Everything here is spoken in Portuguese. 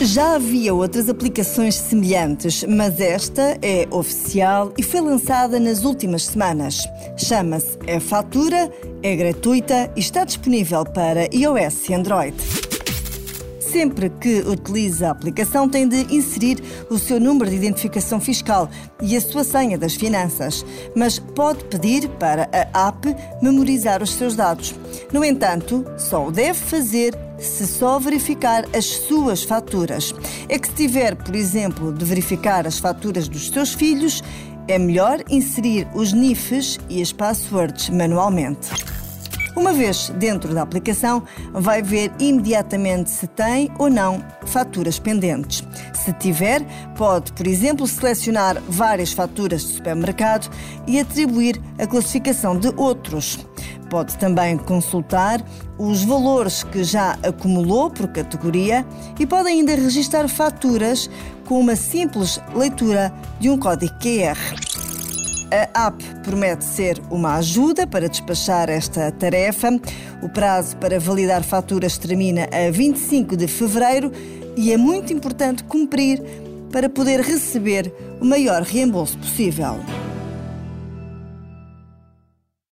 Já havia outras aplicações semelhantes, mas esta é oficial e foi lançada nas últimas semanas. Chama-se É Fatura, é gratuita e está disponível para iOS e Android. Sempre que utiliza a aplicação, tem de inserir o seu número de identificação fiscal e a sua senha das finanças, mas pode pedir para a app memorizar os seus dados. No entanto, só o deve fazer se só verificar as suas faturas. É que se tiver, por exemplo, de verificar as faturas dos seus filhos, é melhor inserir os NIFs e as passwords manualmente. Uma vez dentro da aplicação, vai ver imediatamente se tem ou não faturas pendentes. Se tiver, pode, por exemplo, selecionar várias faturas de supermercado e atribuir a classificação de outros. Pode também consultar os valores que já acumulou por categoria e pode ainda registrar faturas com uma simples leitura de um código QR. A app promete ser uma ajuda para despachar esta tarefa. O prazo para validar faturas termina a 25 de fevereiro e é muito importante cumprir para poder receber o maior reembolso possível.